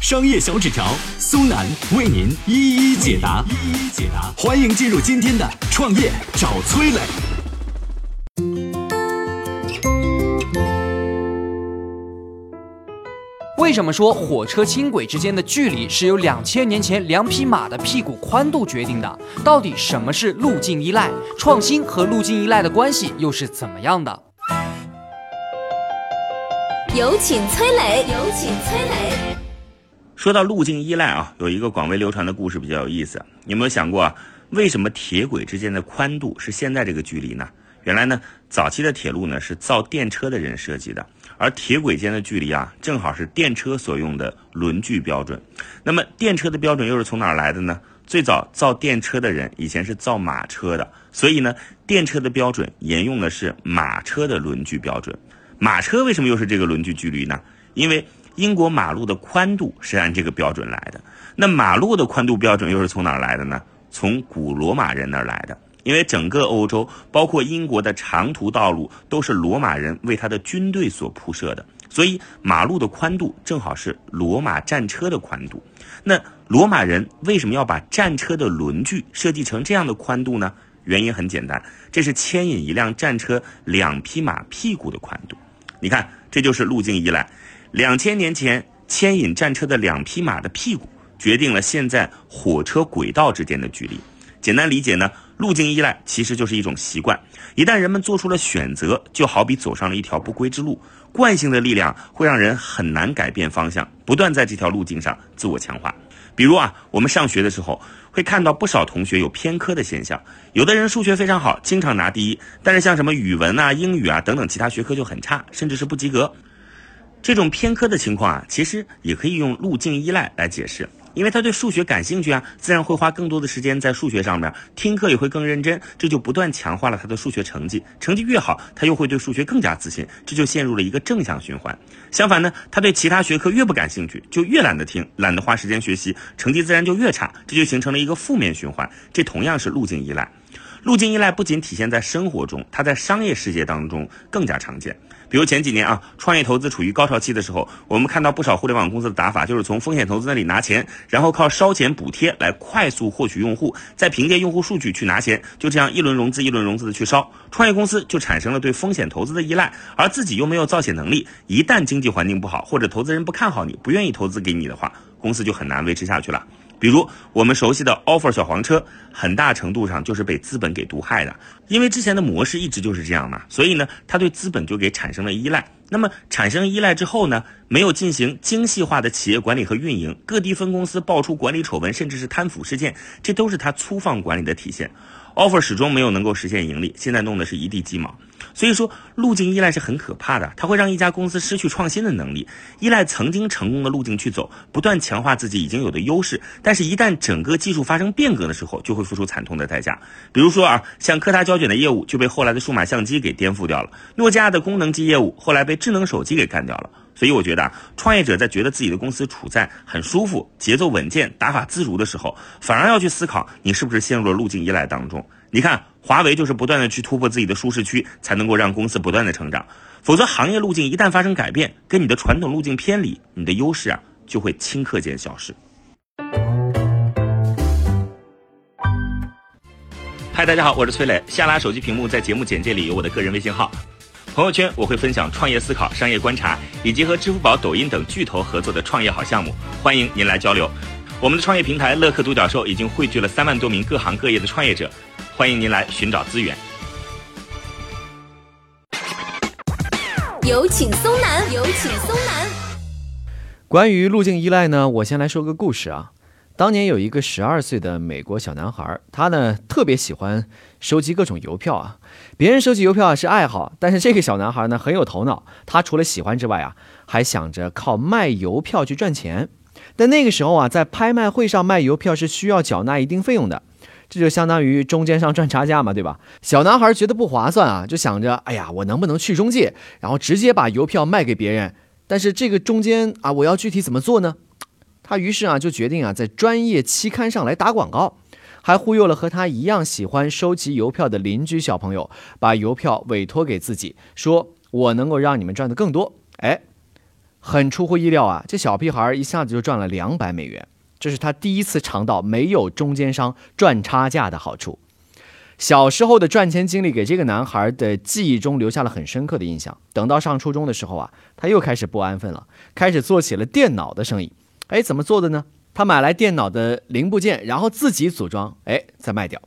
商业小纸条，苏南为您一一解答。一一解答，欢迎进入今天的创业找崔磊。为什么说火车轻轨之间的距离是由两千年前两匹马的屁股宽度决定的？到底什么是路径依赖？创新和路径依赖的关系又是怎么样的？有请崔磊，有请崔磊。说到路径依赖啊，有一个广为流传的故事比较有意思。有没有想过啊，为什么铁轨之间的宽度是现在这个距离呢？原来呢，早期的铁路呢是造电车的人设计的，而铁轨间的距离啊，正好是电车所用的轮距标准。那么电车的标准又是从哪儿来的呢？最早造电车的人以前是造马车的，所以呢，电车的标准沿用的是马车的轮距标准。马车为什么又是这个轮距距离呢？因为英国马路的宽度是按这个标准来的，那马路的宽度标准又是从哪儿来的呢？从古罗马人那儿来的。因为整个欧洲，包括英国的长途道路，都是罗马人为他的军队所铺设的，所以马路的宽度正好是罗马战车的宽度。那罗马人为什么要把战车的轮距设计成这样的宽度呢？原因很简单，这是牵引一辆战车两匹马屁股的宽度。你看，这就是路径依赖。两千年前，牵引战车的两匹马的屁股，决定了现在火车轨道之间的距离。简单理解呢，路径依赖其实就是一种习惯。一旦人们做出了选择，就好比走上了一条不归之路。惯性的力量会让人很难改变方向，不断在这条路径上自我强化。比如啊，我们上学的时候会看到不少同学有偏科的现象。有的人数学非常好，经常拿第一，但是像什么语文啊、英语啊等等其他学科就很差，甚至是不及格。这种偏科的情况啊，其实也可以用路径依赖来解释，因为他对数学感兴趣啊，自然会花更多的时间在数学上面，听课也会更认真，这就不断强化了他的数学成绩。成绩越好，他又会对数学更加自信，这就陷入了一个正向循环。相反呢，他对其他学科越不感兴趣，就越懒得听，懒得花时间学习，成绩自然就越差，这就形成了一个负面循环。这同样是路径依赖。路径依赖不仅体现在生活中，它在商业世界当中更加常见。比如前几年啊，创业投资处于高潮期的时候，我们看到不少互联网公司的打法就是从风险投资那里拿钱，然后靠烧钱补贴来快速获取用户，再凭借用户数据去拿钱，就这样一轮融资一轮融资的去烧，创业公司就产生了对风险投资的依赖，而自己又没有造血能力，一旦经济环境不好或者投资人不看好你，不愿意投资给你的话，公司就很难维持下去了。比如我们熟悉的 offer 小黄车，很大程度上就是被资本给毒害的，因为之前的模式一直就是这样嘛，所以呢，它对资本就给产生了依赖。那么产生依赖之后呢，没有进行精细化的企业管理和运营，各地分公司爆出管理丑闻，甚至是贪腐事件，这都是它粗放管理的体现。offer 始终没有能够实现盈利，现在弄的是一地鸡毛。所以说，路径依赖是很可怕的，它会让一家公司失去创新的能力，依赖曾经成功的路径去走，不断强化自己已经有的优势。但是，一旦整个技术发生变革的时候，就会付出惨痛的代价。比如说啊，像柯达胶卷的业务就被后来的数码相机给颠覆掉了，诺基亚的功能机业务后来被智能手机给干掉了。所以，我觉得啊，创业者在觉得自己的公司处在很舒服、节奏稳健、打法自如的时候，反而要去思考你是不是陷入了路径依赖当中。你看，华为就是不断的去突破自己的舒适区，才能够让公司不断的成长。否则，行业路径一旦发生改变，跟你的传统路径偏离，你的优势啊就会顷刻间消失。嗨，大家好，我是崔磊。下拉手机屏幕，在节目简介里有我的个人微信号。朋友圈我会分享创业思考、商业观察，以及和支付宝、抖音等巨头合作的创业好项目，欢迎您来交流。我们的创业平台乐客独角兽已经汇聚了三万多名各行各业的创业者，欢迎您来寻找资源。有请松南，有请松南。关于路径依赖呢，我先来说个故事啊。当年有一个十二岁的美国小男孩，他呢特别喜欢收集各种邮票啊。别人收集邮票啊是爱好，但是这个小男孩呢很有头脑，他除了喜欢之外啊，还想着靠卖邮票去赚钱。但那个时候啊，在拍卖会上卖邮票是需要缴纳一定费用的。这就相当于中间商赚差价嘛，对吧？小男孩觉得不划算啊，就想着，哎呀，我能不能去中介，然后直接把邮票卖给别人？但是这个中间啊，我要具体怎么做呢？他于是啊，就决定啊，在专业期刊上来打广告，还忽悠了和他一样喜欢收集邮票的邻居小朋友，把邮票委托给自己，说我能够让你们赚的更多。哎，很出乎意料啊，这小屁孩一下子就赚了两百美元，这是他第一次尝到没有中间商赚差价的好处。小时候的赚钱经历给这个男孩的记忆中留下了很深刻的印象。等到上初中的时候啊，他又开始不安分了，开始做起了电脑的生意。哎，怎么做的呢？他买来电脑的零部件，然后自己组装，哎，再卖掉。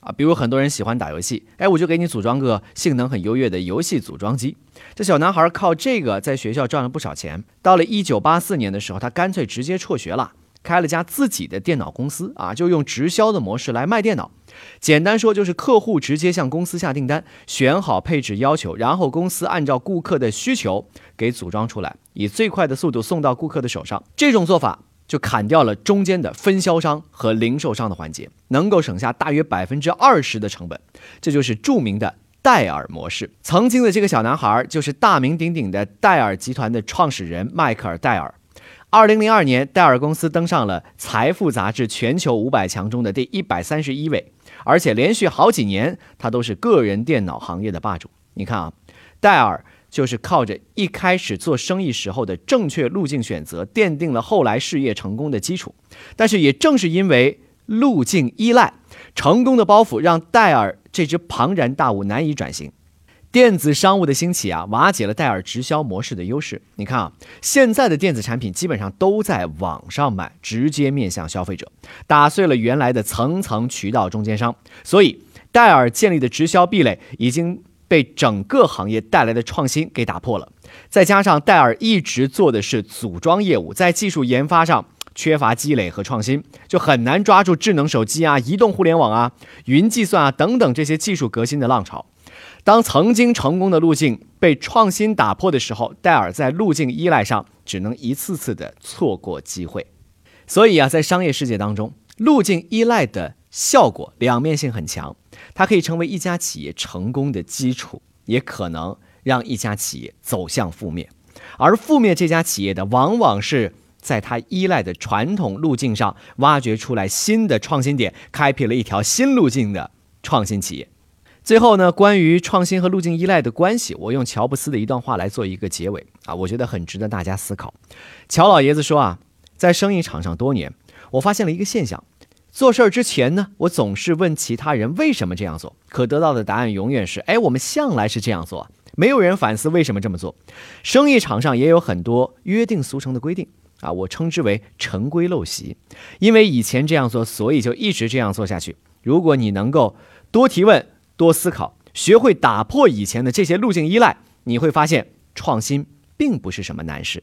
啊，比如很多人喜欢打游戏，哎，我就给你组装个性能很优越的游戏组装机。这小男孩靠这个在学校赚了不少钱。到了一九八四年的时候，他干脆直接辍学了，开了家自己的电脑公司啊，就用直销的模式来卖电脑。简单说就是客户直接向公司下订单，选好配置要求，然后公司按照顾客的需求给组装出来，以最快的速度送到顾客的手上。这种做法就砍掉了中间的分销商和零售商的环节，能够省下大约百分之二十的成本。这就是著名的戴尔模式。曾经的这个小男孩就是大名鼎鼎的戴尔集团的创始人迈克尔·戴尔。二零零二年，戴尔公司登上了《财富》杂志全球五百强中的第一百三十一位。而且连续好几年，他都是个人电脑行业的霸主。你看啊，戴尔就是靠着一开始做生意时候的正确路径选择，奠定了后来事业成功的基础。但是也正是因为路径依赖，成功的包袱让戴尔这只庞然大物难以转型。电子商务的兴起啊，瓦解了戴尔直销模式的优势。你看啊，现在的电子产品基本上都在网上买，直接面向消费者，打碎了原来的层层渠道中间商。所以，戴尔建立的直销壁垒已经被整个行业带来的创新给打破了。再加上戴尔一直做的是组装业务，在技术研发上缺乏积累和创新，就很难抓住智能手机啊、移动互联网啊、云计算啊等等这些技术革新的浪潮。当曾经成功的路径被创新打破的时候，戴尔在路径依赖上只能一次次的错过机会。所以啊，在商业世界当中，路径依赖的效果两面性很强，它可以成为一家企业成功的基础，也可能让一家企业走向覆灭。而覆灭这家企业的，往往是在它依赖的传统路径上挖掘出来新的创新点，开辟了一条新路径的创新企业。最后呢，关于创新和路径依赖的关系，我用乔布斯的一段话来做一个结尾啊，我觉得很值得大家思考。乔老爷子说啊，在生意场上多年，我发现了一个现象：做事儿之前呢，我总是问其他人为什么这样做，可得到的答案永远是，哎，我们向来是这样做，没有人反思为什么这么做。生意场上也有很多约定俗成的规定啊，我称之为陈规陋习，因为以前这样做，所以就一直这样做下去。如果你能够多提问。多思考，学会打破以前的这些路径依赖，你会发现创新并不是什么难事。